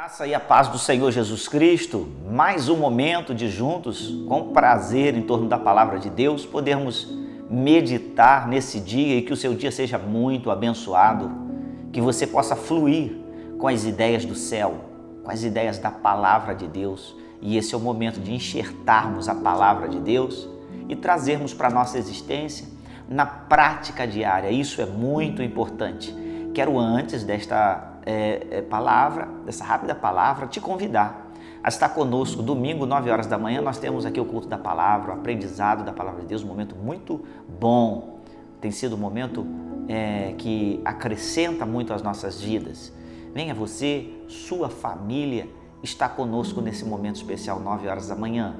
graça e a paz do Senhor Jesus Cristo, mais um momento de juntos, com prazer em torno da palavra de Deus, podermos meditar nesse dia e que o seu dia seja muito abençoado, que você possa fluir com as ideias do céu, com as ideias da palavra de Deus. E esse é o momento de enxertarmos a palavra de Deus e trazermos para a nossa existência na prática diária. Isso é muito importante. Quero antes desta é, é, palavra, dessa rápida palavra, te convidar a estar conosco. Domingo, 9 horas da manhã, nós temos aqui o culto da palavra, o aprendizado da palavra de Deus, um momento muito bom. Tem sido um momento é, que acrescenta muito às nossas vidas. Venha você, sua família, está conosco nesse momento especial, 9 horas da manhã.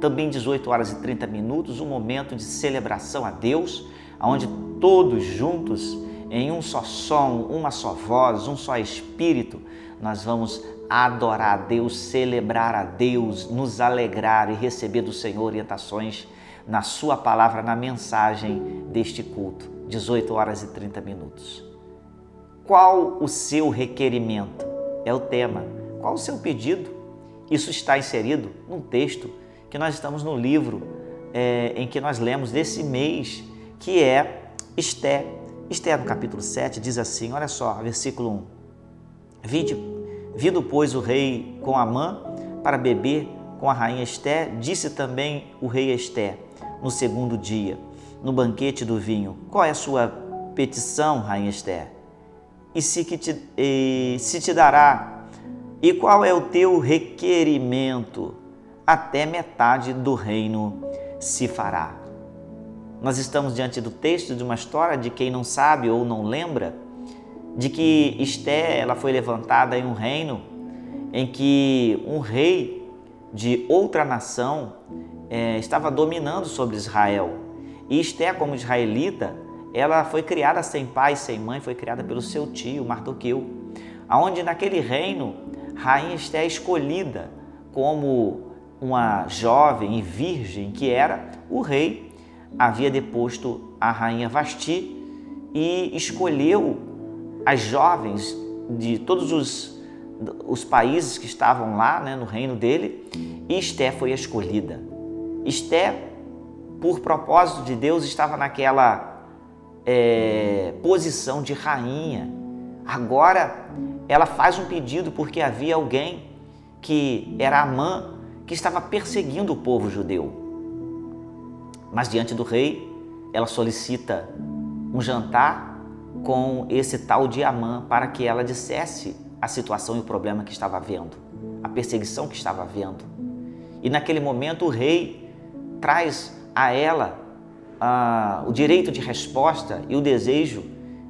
Também 18 horas e 30 minutos, um momento de celebração a Deus, onde todos juntos em um só som, uma só voz, um só espírito, nós vamos adorar a Deus, celebrar a Deus, nos alegrar e receber do Senhor orientações na Sua palavra, na mensagem deste culto. 18 horas e 30 minutos. Qual o seu requerimento? É o tema. Qual o seu pedido? Isso está inserido num texto que nós estamos no livro é, em que nós lemos desse mês, que é Esté Esther, no capítulo 7, diz assim: olha só, versículo 1. Vide, vindo, pois, o rei com Amã para beber com a rainha Esté, disse também o rei Esté, no segundo dia, no banquete do vinho: Qual é a sua petição, rainha Esté? E se, que te, e, se te dará? E qual é o teu requerimento? Até metade do reino se fará. Nós estamos diante do texto de uma história de quem não sabe ou não lembra de que Esté ela foi levantada em um reino em que um rei de outra nação é, estava dominando sobre Israel. E Esté, como israelita, ela foi criada sem pai, sem mãe, foi criada pelo seu tio Mardoqueu, aonde naquele reino rainha Esté é escolhida como uma jovem e virgem que era o rei havia deposto a rainha Vasti e escolheu as jovens de todos os, os países que estavam lá né, no reino dele e Esté foi a escolhida. Esté, por propósito de Deus, estava naquela é, posição de rainha. Agora ela faz um pedido porque havia alguém que era Amã que estava perseguindo o povo judeu. Mas diante do rei, ela solicita um jantar com esse tal de Amã para que ela dissesse a situação e o problema que estava havendo, a perseguição que estava havendo. E naquele momento o rei traz a ela o direito de resposta e o desejo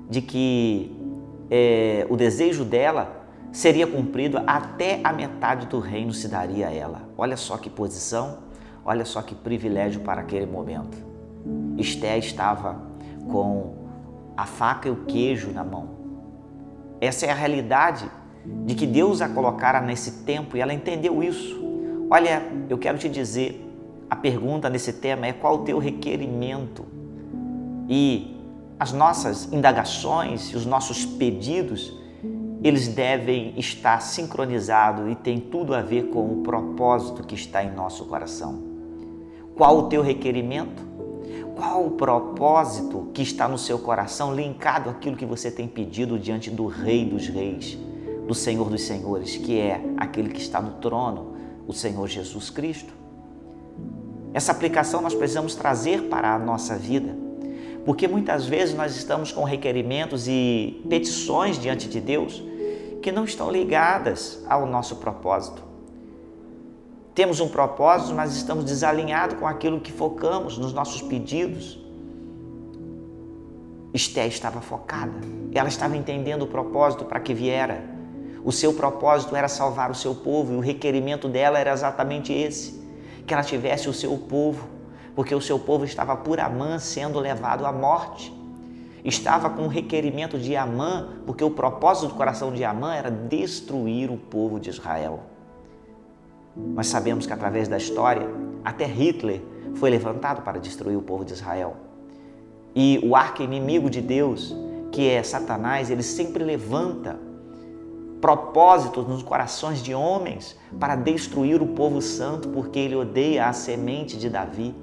de que é, o desejo dela seria cumprido até a metade do reino se daria a ela. Olha só que posição Olha só que privilégio para aquele momento. Esté estava com a faca e o queijo na mão. Essa é a realidade de que Deus a colocara nesse tempo e ela entendeu isso. Olha, eu quero te dizer, a pergunta nesse tema é qual o teu requerimento? E as nossas indagações e os nossos pedidos, eles devem estar sincronizados e tem tudo a ver com o propósito que está em nosso coração. Qual o teu requerimento? Qual o propósito que está no seu coração linkado àquilo que você tem pedido diante do Rei dos Reis, do Senhor dos Senhores, que é aquele que está no trono, o Senhor Jesus Cristo? Essa aplicação nós precisamos trazer para a nossa vida, porque muitas vezes nós estamos com requerimentos e petições diante de Deus que não estão ligadas ao nosso propósito. Temos um propósito, mas estamos desalinhados com aquilo que focamos nos nossos pedidos. Esté estava focada, ela estava entendendo o propósito para que viera. O seu propósito era salvar o seu povo e o requerimento dela era exatamente esse: que ela tivesse o seu povo, porque o seu povo estava por Amã sendo levado à morte. Estava com o requerimento de Amã, porque o propósito do coração de Amã era destruir o povo de Israel. Nós sabemos que através da história, até Hitler foi levantado para destruir o povo de Israel. E o arco-inimigo de Deus, que é Satanás, ele sempre levanta propósitos nos corações de homens para destruir o povo santo, porque ele odeia a semente de Davi.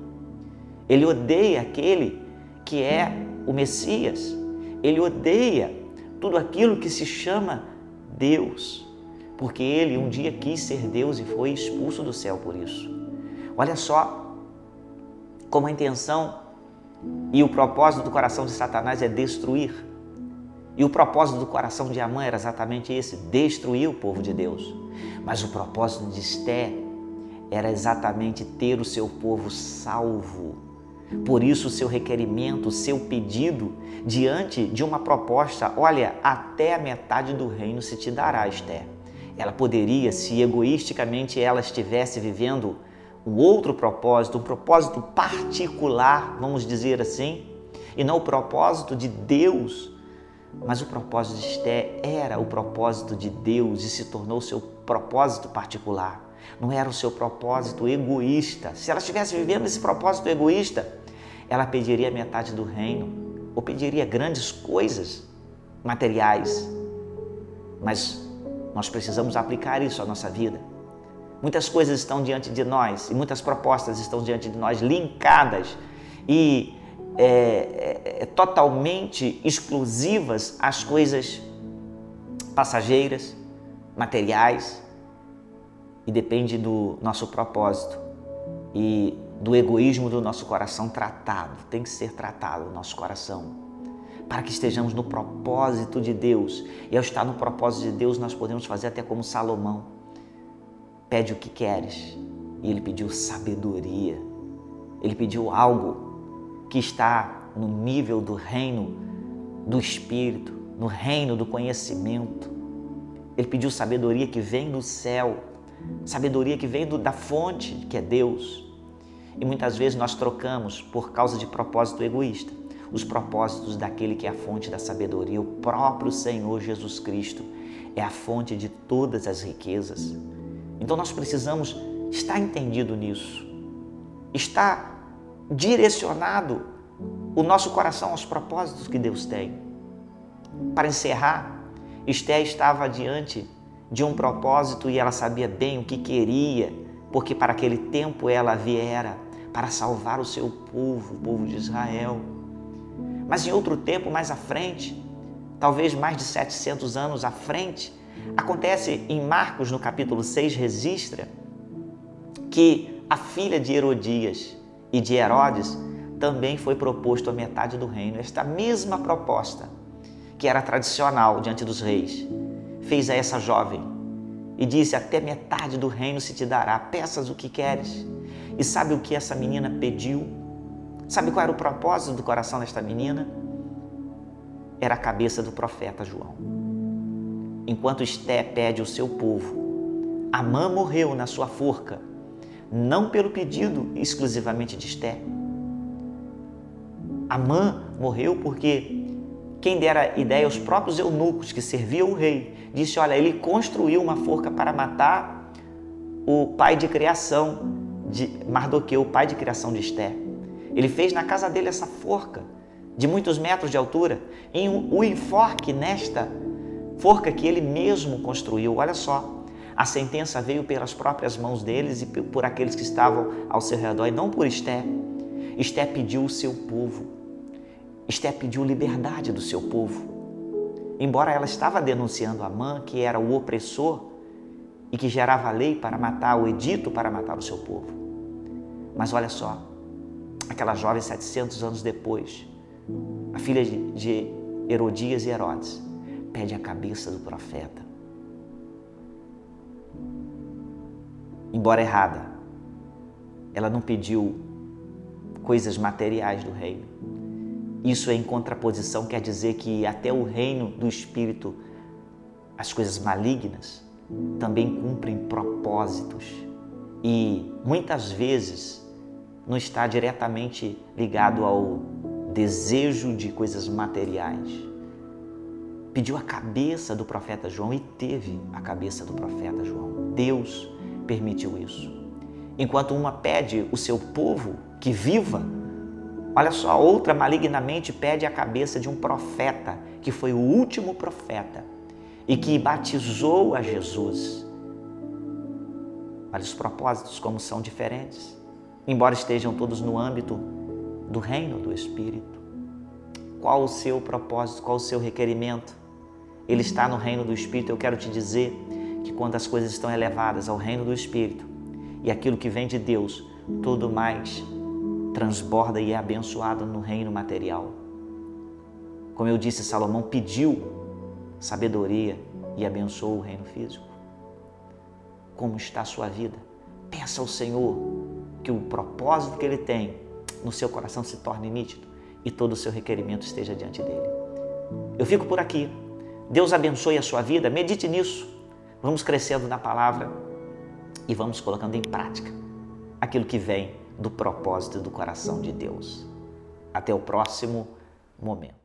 Ele odeia aquele que é o Messias. Ele odeia tudo aquilo que se chama Deus, porque ele um dia quis ser Deus e foi expulso do céu por isso. Olha só como a intenção e o propósito do coração de Satanás é destruir. E o propósito do coração de Amã era exatamente esse: destruir o povo de Deus. Mas o propósito de Esté era exatamente ter o seu povo salvo. Por isso, o seu requerimento, o seu pedido, diante de uma proposta, olha, até a metade do reino se te dará, Esté. Ela poderia, se egoisticamente ela estivesse vivendo um outro propósito, um propósito particular, vamos dizer assim, e não o propósito de Deus mas o propósito de Esté era o propósito de Deus e se tornou seu propósito particular. Não era o seu propósito egoísta. Se ela estivesse vivendo esse propósito egoísta, ela pediria metade do reino ou pediria grandes coisas materiais. Mas nós precisamos aplicar isso à nossa vida. Muitas coisas estão diante de nós e muitas propostas estão diante de nós linkadas e é, é, é, totalmente exclusivas às coisas passageiras, materiais, e depende do nosso propósito e do egoísmo do nosso coração tratado. Tem que ser tratado o nosso coração para que estejamos no propósito de Deus. E ao estar no propósito de Deus, nós podemos fazer até como Salomão. Pede o que queres. E ele pediu sabedoria. Ele pediu algo que está no nível do reino do Espírito, no reino do conhecimento. Ele pediu sabedoria que vem do céu, sabedoria que vem do, da fonte, que é Deus. E muitas vezes nós trocamos por causa de propósito egoísta os propósitos daquele que é a fonte da sabedoria, o próprio Senhor Jesus Cristo é a fonte de todas as riquezas. Então nós precisamos estar entendido nisso, estar direcionado o nosso coração aos propósitos que Deus tem. Para encerrar, Esté estava diante de um propósito e ela sabia bem o que queria, porque para aquele tempo ela viera para salvar o seu povo, o povo de Israel. Mas em outro tempo, mais à frente, talvez mais de 700 anos à frente, acontece em Marcos, no capítulo 6, registra que a filha de Herodias, e de Herodes, também foi proposto a metade do reino. Esta mesma proposta, que era tradicional diante dos reis, fez a essa jovem e disse: Até metade do reino se te dará, peças o que queres. E sabe o que essa menina pediu? Sabe qual era o propósito do coração desta menina? Era a cabeça do profeta João. Enquanto Esté pede o seu povo, Amã morreu na sua forca não pelo pedido exclusivamente de Esté. Amã morreu porque quem dera ideia aos próprios eunucos que serviam o rei disse: Olha, ele construiu uma forca para matar o pai de criação de Mardoqueu, o pai de criação de Esté. Ele fez na casa dele essa forca de muitos metros de altura, em um enforque nesta forca que ele mesmo construiu. Olha só, a sentença veio pelas próprias mãos deles e por aqueles que estavam ao seu redor, e não por Esté. Esté pediu o seu povo. Esté pediu liberdade do seu povo. Embora ela estava denunciando Amã, que era o opressor e que gerava a lei para matar, o edito para matar o seu povo. Mas olha só, aquela jovem 700 anos depois, a filha de Herodias e Herodes, pede a cabeça do profeta. embora errada, ela não pediu coisas materiais do reino. Isso é em contraposição, quer dizer que até o reino do Espírito, as coisas malignas, também cumprem propósitos e muitas vezes não está diretamente ligado ao desejo de coisas materiais. Pediu a cabeça do profeta João e teve a cabeça do profeta João. Deus permitiu isso. Enquanto uma pede o seu povo que viva, olha só, a outra malignamente pede a cabeça de um profeta, que foi o último profeta. e que batizou a Jesus. Mas os propósitos, como são diferentes, embora estejam todos no âmbito do reino do Espírito. Qual o seu propósito? Qual o seu requerimento? Ele está no reino do Espírito. Eu quero te dizer que quando as coisas estão elevadas ao reino do Espírito e aquilo que vem de Deus, tudo mais transborda e é abençoado no reino material. Como eu disse, Salomão pediu sabedoria e abençoou o reino físico. Como está a sua vida? Peça ao Senhor que o propósito que Ele tem no seu coração se torne nítido e todo o seu requerimento esteja diante dele. Eu fico por aqui. Deus abençoe a sua vida, medite nisso. Vamos crescendo na palavra e vamos colocando em prática aquilo que vem do propósito do coração de Deus. Até o próximo momento.